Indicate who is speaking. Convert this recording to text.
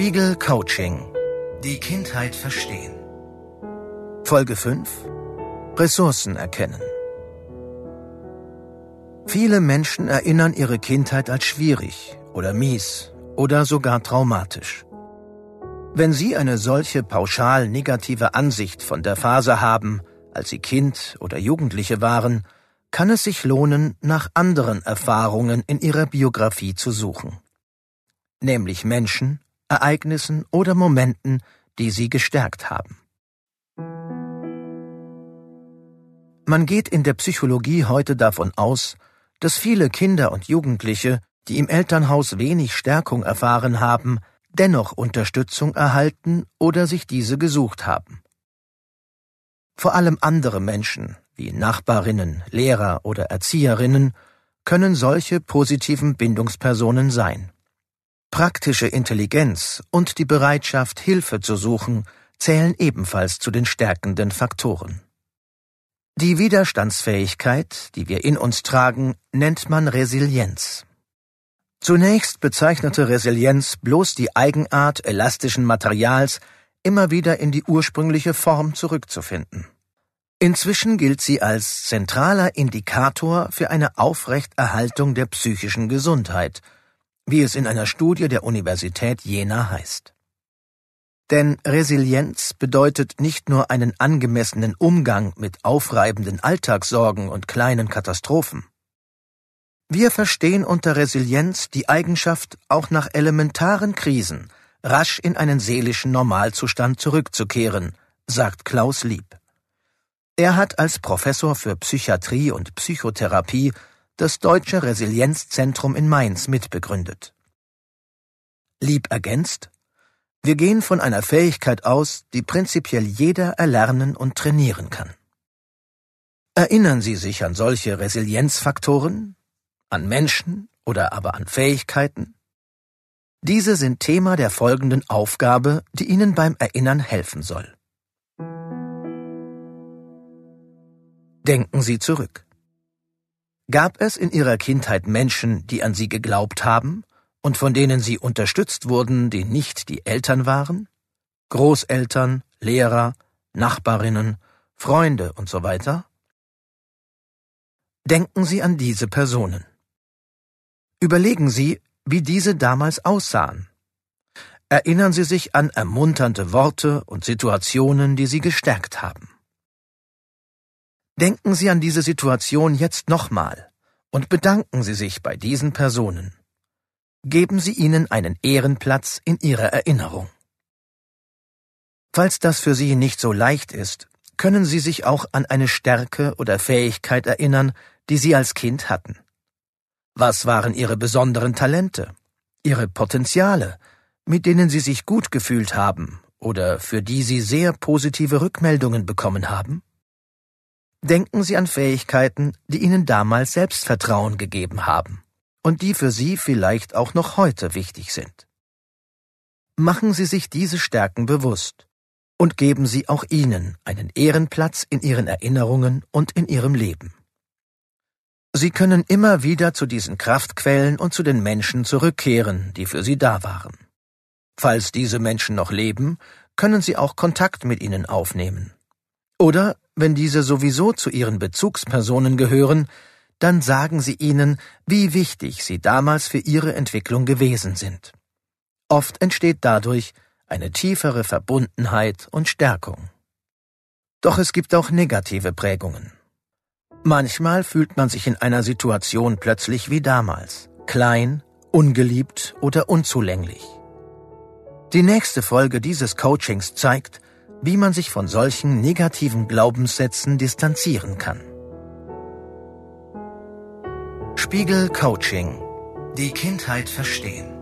Speaker 1: Spiegel Coaching. Die Kindheit verstehen. Folge 5. Ressourcen erkennen. Viele Menschen erinnern ihre Kindheit als schwierig oder mies oder sogar traumatisch. Wenn Sie eine solche pauschal negative Ansicht von der Phase haben, als Sie Kind oder Jugendliche waren, kann es sich lohnen, nach anderen Erfahrungen in Ihrer Biografie zu suchen. Nämlich Menschen, Ereignissen oder Momenten, die Sie gestärkt haben. Man geht in der Psychologie heute davon aus, dass viele Kinder und Jugendliche, die im Elternhaus wenig Stärkung erfahren haben, dennoch Unterstützung erhalten oder sich diese gesucht haben. Vor allem andere Menschen, wie Nachbarinnen, Lehrer oder Erzieherinnen, können solche positiven Bindungspersonen sein. Praktische Intelligenz und die Bereitschaft, Hilfe zu suchen, zählen ebenfalls zu den stärkenden Faktoren. Die Widerstandsfähigkeit, die wir in uns tragen, nennt man Resilienz. Zunächst bezeichnete Resilienz bloß die Eigenart elastischen Materials, immer wieder in die ursprüngliche Form zurückzufinden. Inzwischen gilt sie als zentraler Indikator für eine Aufrechterhaltung der psychischen Gesundheit, wie es in einer Studie der Universität Jena heißt. Denn Resilienz bedeutet nicht nur einen angemessenen Umgang mit aufreibenden Alltagssorgen und kleinen Katastrophen. Wir verstehen unter Resilienz die Eigenschaft, auch nach elementaren Krisen rasch in einen seelischen Normalzustand zurückzukehren, sagt Klaus Lieb. Er hat als Professor für Psychiatrie und Psychotherapie das Deutsche Resilienzzentrum in Mainz mitbegründet. Lieb ergänzt, wir gehen von einer Fähigkeit aus, die prinzipiell jeder erlernen und trainieren kann. Erinnern Sie sich an solche Resilienzfaktoren, an Menschen oder aber an Fähigkeiten? Diese sind Thema der folgenden Aufgabe, die Ihnen beim Erinnern helfen soll. Denken Sie zurück. Gab es in Ihrer Kindheit Menschen, die an Sie geglaubt haben und von denen Sie unterstützt wurden, die nicht die Eltern waren? Großeltern, Lehrer, Nachbarinnen, Freunde und so weiter? Denken Sie an diese Personen. Überlegen Sie, wie diese damals aussahen. Erinnern Sie sich an ermunternde Worte und Situationen, die Sie gestärkt haben. Denken Sie an diese Situation jetzt nochmal und bedanken Sie sich bei diesen Personen. Geben Sie ihnen einen Ehrenplatz in Ihrer Erinnerung. Falls das für Sie nicht so leicht ist, können Sie sich auch an eine Stärke oder Fähigkeit erinnern, die Sie als Kind hatten. Was waren Ihre besonderen Talente, Ihre Potenziale, mit denen Sie sich gut gefühlt haben oder für die Sie sehr positive Rückmeldungen bekommen haben? Denken Sie an Fähigkeiten, die Ihnen damals Selbstvertrauen gegeben haben und die für Sie vielleicht auch noch heute wichtig sind. Machen Sie sich diese Stärken bewusst und geben Sie auch ihnen einen Ehrenplatz in Ihren Erinnerungen und in Ihrem Leben. Sie können immer wieder zu diesen Kraftquellen und zu den Menschen zurückkehren, die für Sie da waren. Falls diese Menschen noch leben, können Sie auch Kontakt mit ihnen aufnehmen. Oder, wenn diese sowieso zu Ihren Bezugspersonen gehören, dann sagen Sie ihnen, wie wichtig Sie damals für Ihre Entwicklung gewesen sind. Oft entsteht dadurch eine tiefere Verbundenheit und Stärkung. Doch es gibt auch negative Prägungen. Manchmal fühlt man sich in einer Situation plötzlich wie damals, klein, ungeliebt oder unzulänglich. Die nächste Folge dieses Coachings zeigt, wie man sich von solchen negativen Glaubenssätzen distanzieren kann. Spiegel Coaching. Die Kindheit verstehen.